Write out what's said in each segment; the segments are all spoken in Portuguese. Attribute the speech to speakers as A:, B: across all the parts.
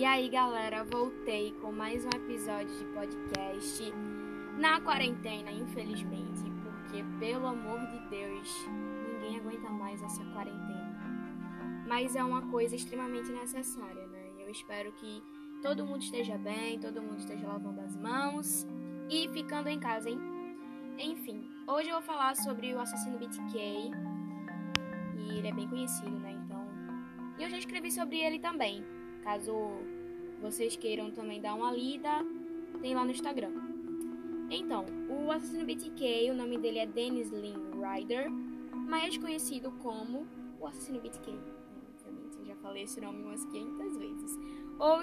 A: E aí, galera, voltei com mais um episódio de podcast na quarentena, infelizmente, porque pelo amor de Deus, ninguém aguenta mais essa quarentena. Mas é uma coisa extremamente necessária, né? Eu espero que todo mundo esteja bem, todo mundo esteja lavando as mãos e ficando em casa, hein? Enfim, hoje eu vou falar sobre o assassino BTK. E ele é bem conhecido, né? Então. E eu já escrevi sobre ele também. Caso vocês queiram também dar uma lida, tem lá no Instagram. Então, o assassino BTK, o nome dele é Dennis Lynn Ryder, mais conhecido como o assassino BTK. Obviamente, eu já falei esse nome umas 500 vezes. Ou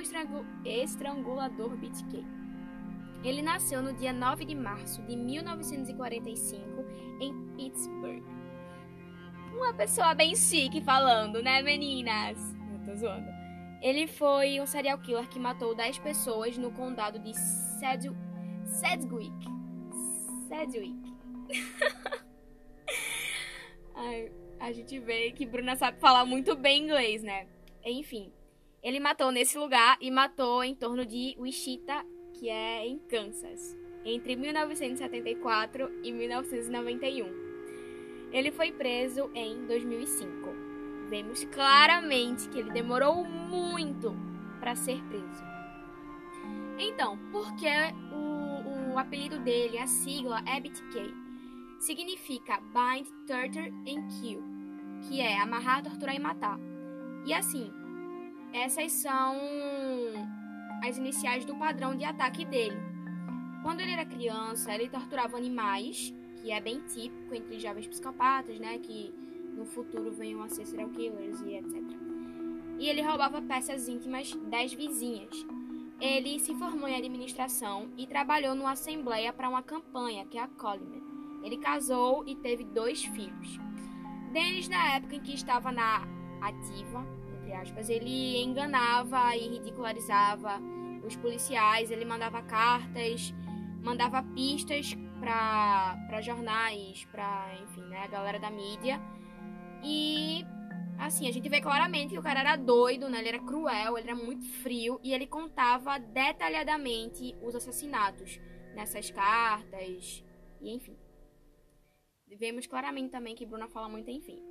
A: estrangulador BTK. Ele nasceu no dia 9 de março de 1945 em Pittsburgh. Uma pessoa bem chique falando, né, meninas? Eu tô zoando. Ele foi um serial killer que matou 10 pessoas no condado de Sedgwick. Sedgwick. Ai, a gente vê que Bruna sabe falar muito bem inglês, né? Enfim, ele matou nesse lugar e matou em torno de Wichita, que é em Kansas, entre 1974 e 1991. Ele foi preso em 2005 vemos claramente que ele demorou muito para ser preso. Então, por que o, o apelido dele, a sigla é BTK? Significa Bind, Torture and Kill, que é amarrar, torturar e matar. E assim, essas são as iniciais do padrão de ataque dele. Quando ele era criança, ele torturava animais, que é bem típico entre jovens psicopatas, né? Que no futuro venham a ser serial killers e etc. E ele roubava peças íntimas das vizinhas. Ele se formou em administração e trabalhou numa assembleia para uma campanha, que é a Coleman. Ele casou e teve dois filhos. Dennis, na época em que estava na ativa, entre aspas, ele enganava e ridicularizava os policiais, ele mandava cartas, mandava pistas para jornais, para, enfim, né, a galera da mídia e assim, a gente vê claramente que o cara era doido, né? Ele era cruel, ele era muito frio e ele contava detalhadamente os assassinatos nessas cartas e enfim. Vemos claramente também que Bruna fala muito enfim.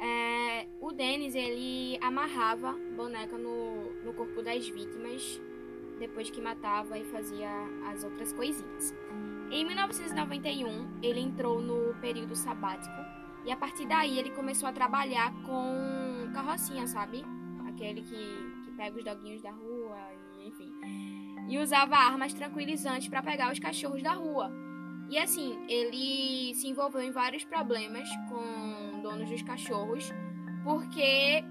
A: É, o Dennis, ele amarrava boneca no, no corpo das vítimas depois que matava e fazia as outras coisinhas. Em 1991, ele entrou no período sabático e a partir daí ele começou a trabalhar com carrocinha, sabe? Aquele que, que pega os doguinhos da rua, enfim. E usava armas tranquilizantes para pegar os cachorros da rua. E assim, ele se envolveu em vários problemas com donos dos cachorros, porque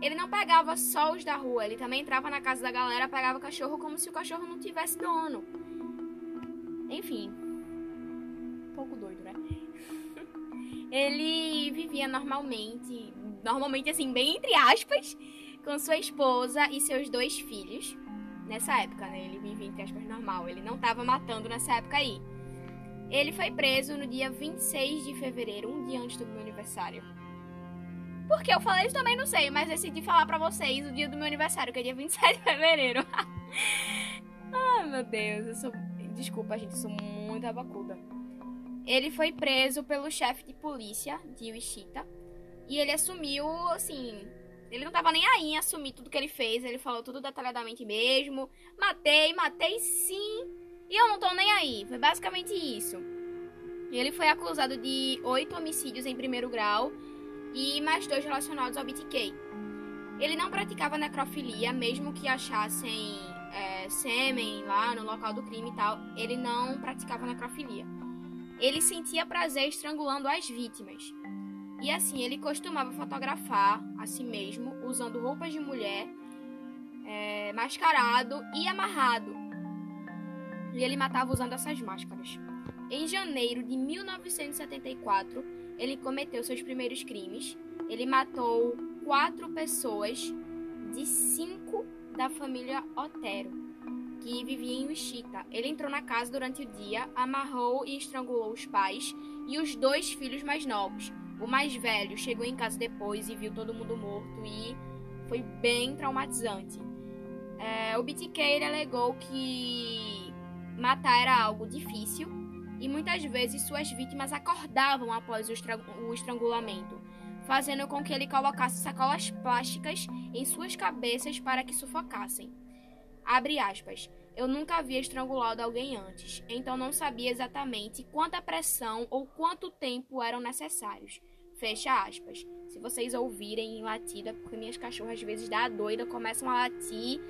A: ele não pegava só os da rua, ele também entrava na casa da galera, pegava o cachorro como se o cachorro não tivesse dono. Enfim, um pouco doido, né? Ele vivia normalmente, normalmente assim, bem entre aspas, com sua esposa e seus dois filhos. Nessa época, né? Ele vivia entre aspas normal. Ele não estava matando nessa época aí. Ele foi preso no dia 26 de fevereiro, um dia antes do meu aniversário. Por que eu falei isso também não sei, mas decidi falar para vocês o dia do meu aniversário, que é dia 27 de fevereiro. Ai, meu Deus, eu sou. Desculpa, gente, eu sou muito abacuda. Ele foi preso pelo chefe de polícia de Wichita e ele assumiu, assim, ele não tava nem aí em assumir tudo que ele fez, ele falou tudo detalhadamente mesmo. Matei, matei sim, e eu não tô nem aí. Foi basicamente isso. Ele foi acusado de oito homicídios em primeiro grau e mais dois relacionados ao BTK. Ele não praticava necrofilia, mesmo que achassem é, sêmen lá no local do crime e tal. Ele não praticava necrofilia. Ele sentia prazer estrangulando as vítimas. E assim, ele costumava fotografar a si mesmo usando roupas de mulher, é, mascarado e amarrado. E ele matava usando essas máscaras. Em janeiro de 1974, ele cometeu seus primeiros crimes. Ele matou quatro pessoas de cinco da família Otero que vivia em Wichita. Ele entrou na casa durante o dia, amarrou e estrangulou os pais e os dois filhos mais novos. O mais velho chegou em casa depois e viu todo mundo morto e foi bem traumatizante. É, o BTK alegou que matar era algo difícil e muitas vezes suas vítimas acordavam após o, o estrangulamento, fazendo com que ele colocasse sacolas plásticas em suas cabeças para que sufocassem. Abre aspas. Eu nunca havia estrangulado alguém antes, então não sabia exatamente quanta pressão ou quanto tempo eram necessários. Fecha aspas. Se vocês ouvirem em latida, porque minhas cachorras às vezes dá a doida, começam a latir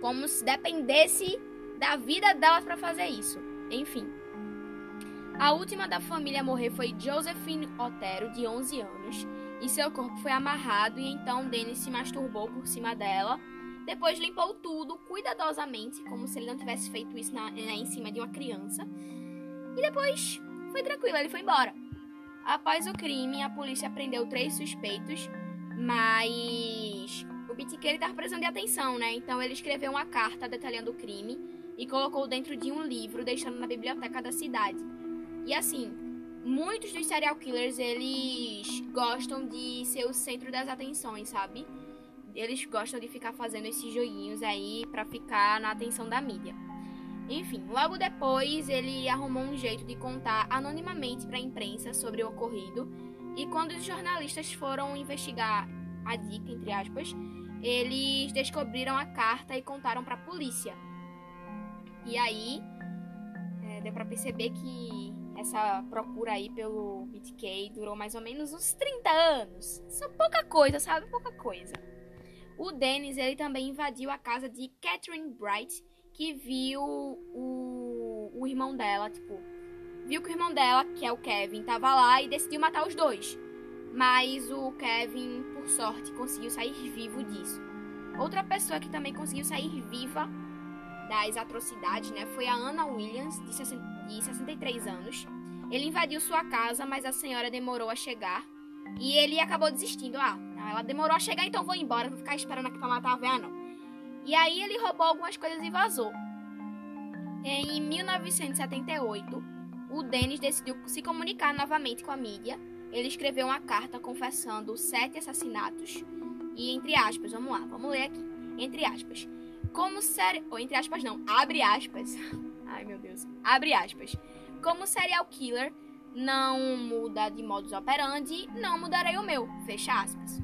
A: como se dependesse da vida delas para fazer isso. Enfim. A última da família a morrer foi Josephine Otero, de 11 anos, e seu corpo foi amarrado e então Dennis se masturbou por cima dela. Depois limpou tudo cuidadosamente, como se ele não tivesse feito isso na, em cima de uma criança. E depois foi tranquilo, ele foi embora. Após o crime, a polícia prendeu três suspeitos, mas o BTK estava precisando de atenção, né? Então ele escreveu uma carta detalhando o crime e colocou dentro de um livro, deixando na biblioteca da cidade. E assim, muitos dos serial killers, eles gostam de ser o centro das atenções, sabe? Eles gostam de ficar fazendo esses joguinhos aí para ficar na atenção da mídia. Enfim, logo depois ele arrumou um jeito de contar anonimamente para a imprensa sobre o ocorrido. E quando os jornalistas foram investigar a dica, entre aspas, eles descobriram a carta e contaram para a polícia. E aí é, deu para perceber que essa procura aí pelo BTK durou mais ou menos uns 30 anos. É pouca coisa, sabe? Pouca coisa. O Dennis, ele também invadiu a casa de Catherine Bright, que viu o, o irmão dela, tipo, viu que o irmão dela, que é o Kevin, tava lá e decidiu matar os dois. Mas o Kevin, por sorte, conseguiu sair vivo disso. Outra pessoa que também conseguiu sair viva das atrocidades, né, foi a Anna Williams, de, 60, de 63 anos. Ele invadiu sua casa, mas a senhora demorou a chegar e ele acabou desistindo. Ah, ela demorou a chegar, então vou embora, vou ficar esperando aqui pra matar a véia, não. E aí ele roubou algumas coisas e vazou. Em 1978, o Dennis decidiu se comunicar novamente com a mídia. Ele escreveu uma carta confessando sete assassinatos. E entre aspas, vamos lá, vamos ler aqui. Entre aspas. Como ser. Ou entre aspas não, abre aspas. Ai meu Deus. Abre aspas. Como serial killer não muda de modus operandi, não mudarei o meu. Fecha aspas.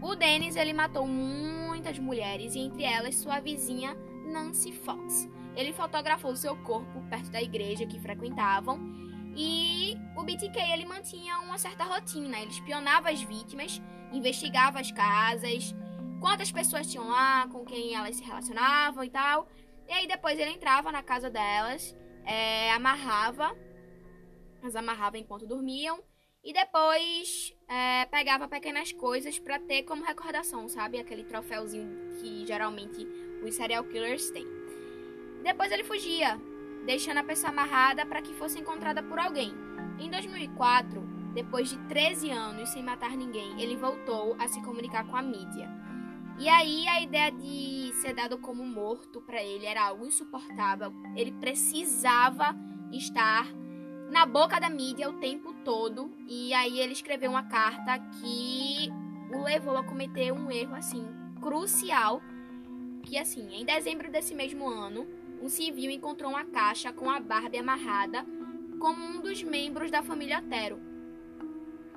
A: O Dennis ele matou muitas mulheres e entre elas sua vizinha Nancy Fox. Ele fotografou seu corpo perto da igreja que frequentavam e o BTK ele mantinha uma certa rotina. Ele espionava as vítimas, investigava as casas, quantas pessoas tinham lá, com quem elas se relacionavam e tal. E aí depois ele entrava na casa delas, é, amarrava, as amarrava enquanto dormiam e depois é, pegava pequenas coisas para ter como recordação, sabe? Aquele troféuzinho que geralmente os serial killers têm. Depois ele fugia, deixando a pessoa amarrada para que fosse encontrada por alguém. Em 2004, depois de 13 anos sem matar ninguém, ele voltou a se comunicar com a mídia. E aí a ideia de ser dado como morto para ele era algo insuportável. Ele precisava estar na boca da mídia o tempo todo. E aí ele escreveu uma carta que o levou a cometer um erro assim crucial, que assim, em dezembro desse mesmo ano, um civil encontrou uma caixa com a Barbie amarrada como um dos membros da família Tero.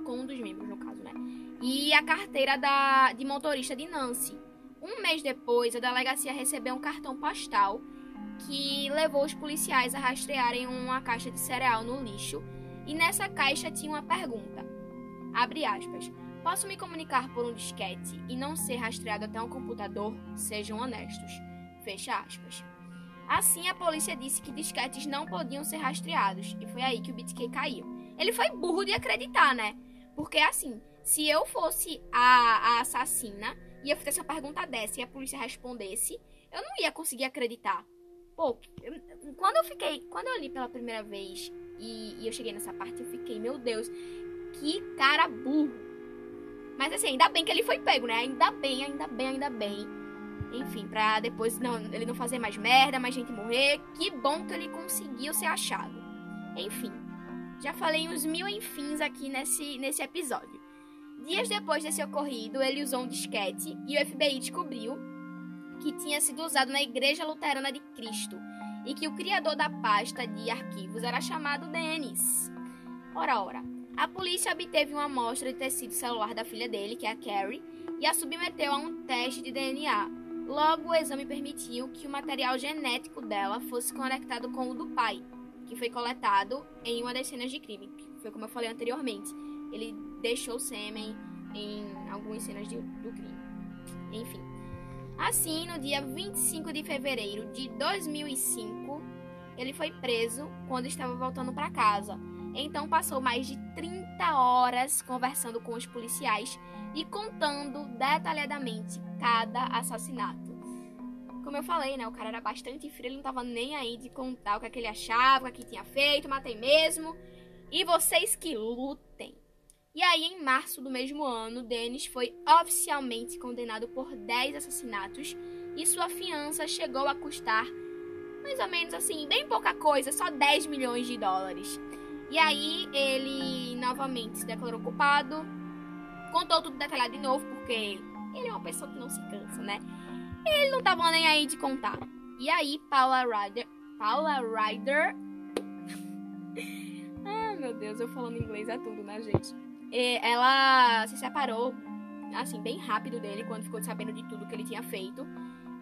A: Com um dos membros, no caso, né? E a carteira da, de motorista de Nancy. Um mês depois, a delegacia recebeu um cartão postal que levou os policiais a rastrearem uma caixa de cereal no lixo e nessa caixa tinha uma pergunta. Abre aspas. Posso me comunicar por um disquete e não ser rastreado até um computador? Sejam honestos. Fecha aspas. Assim, a polícia disse que disquetes não podiam ser rastreados e foi aí que o BitK caiu. Ele foi burro de acreditar, né? Porque assim, se eu fosse a, a assassina e eu fizesse uma pergunta dessa e a polícia respondesse, eu não ia conseguir acreditar. Pô, eu, quando eu fiquei. Quando eu li pela primeira vez e, e, eu cheguei nessa parte, eu fiquei, meu Deus, que cara burro. Mas assim, ainda bem que ele foi pego, né? Ainda bem, ainda bem, ainda bem. Enfim, pra depois não, ele não fazer mais merda, mais gente morrer. Que bom que ele conseguiu ser achado. Enfim, já falei uns mil enfins aqui nesse, nesse episódio. Dias depois desse ocorrido, ele usou um disquete e o FBI descobriu que tinha sido usado na Igreja Luterana de Cristo e que o criador da pasta de arquivos era chamado Dennis. Ora, ora. A polícia obteve uma amostra de tecido celular da filha dele, que é a Carrie, e a submeteu a um teste de DNA. Logo, o exame permitiu que o material genético dela fosse conectado com o do pai, que foi coletado em uma das cenas de crime, foi como eu falei anteriormente. Ele deixou sêmen em algumas cenas de, do crime. Enfim. Assim, no dia 25 de fevereiro de 2005, ele foi preso quando estava voltando para casa. Então passou mais de 30 horas conversando com os policiais e contando detalhadamente cada assassinato. Como eu falei, né? O cara era bastante frio, ele não tava nem aí de contar o que, é que ele achava, o que, é que tinha feito, matei mesmo. E vocês que lutem. E aí, em março do mesmo ano, Dennis foi oficialmente condenado por 10 assassinatos e sua fiança chegou a custar mais ou menos assim, bem pouca coisa, só 10 milhões de dólares. E aí ele novamente se declarou culpado, contou tudo detalhado de novo, porque ele é uma pessoa que não se cansa, né? Ele não tava nem aí de contar. E aí, Paula Ryder. Paula Ryder. ah, meu Deus, eu falando inglês é tudo, né, gente? Ela se separou, assim, bem rápido dele, quando ficou sabendo de tudo que ele tinha feito.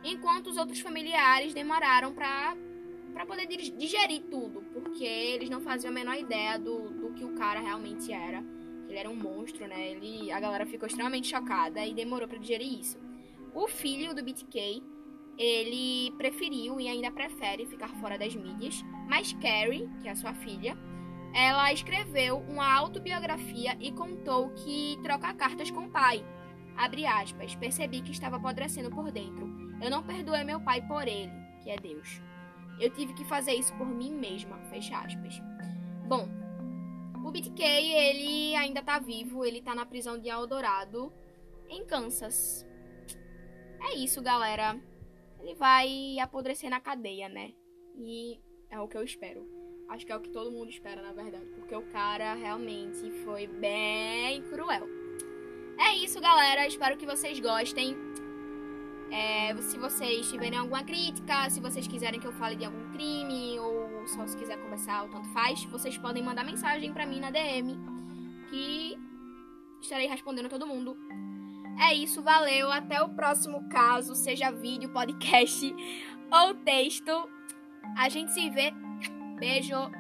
A: Enquanto os outros familiares demoraram pra, pra poder digerir tudo, porque eles não faziam a menor ideia do, do que o cara realmente era. Ele era um monstro, né? Ele, a galera ficou extremamente chocada e demorou para digerir isso. O filho do BTK, ele preferiu e ainda prefere ficar fora das mídias, mas Carrie, que é a sua filha, ela escreveu uma autobiografia e contou que troca cartas com o pai. Abre aspas, percebi que estava apodrecendo por dentro. Eu não perdoei meu pai por ele, que é Deus. Eu tive que fazer isso por mim mesma, fecha aspas. Bom, o BTK, ele ainda tá vivo, ele tá na prisão de Eldorado, em Kansas. É isso, galera. Ele vai apodrecer na cadeia, né? E é o que eu espero. Acho que é o que todo mundo espera, na verdade. Porque o cara realmente foi bem cruel. É isso, galera. Espero que vocês gostem. É, se vocês tiverem alguma crítica, se vocês quiserem que eu fale de algum crime, ou só se quiser conversar, ou tanto faz, vocês podem mandar mensagem pra mim na DM. Que estarei respondendo todo mundo. É isso, valeu. Até o próximo caso, seja vídeo, podcast ou texto. A gente se vê. Beijo.